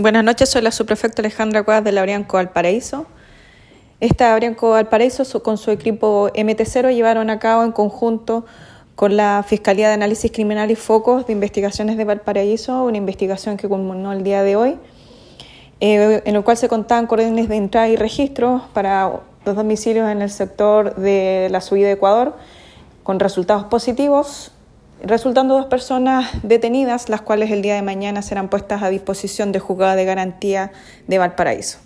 Buenas noches, soy la subprefecta Alejandra Cuevas de la Brianco Valparaíso. Esta Brianco Valparaíso con su equipo MT0 llevaron a cabo en conjunto con la Fiscalía de Análisis Criminal y Focos de Investigaciones de Valparaíso una investigación que culminó el día de hoy, eh, en el cual se contaban órdenes de entrada y registro para los domicilios en el sector de la subida de Ecuador, con resultados positivos resultando dos personas detenidas, las cuales el día de mañana serán puestas a disposición de juzgado de garantía de Valparaíso.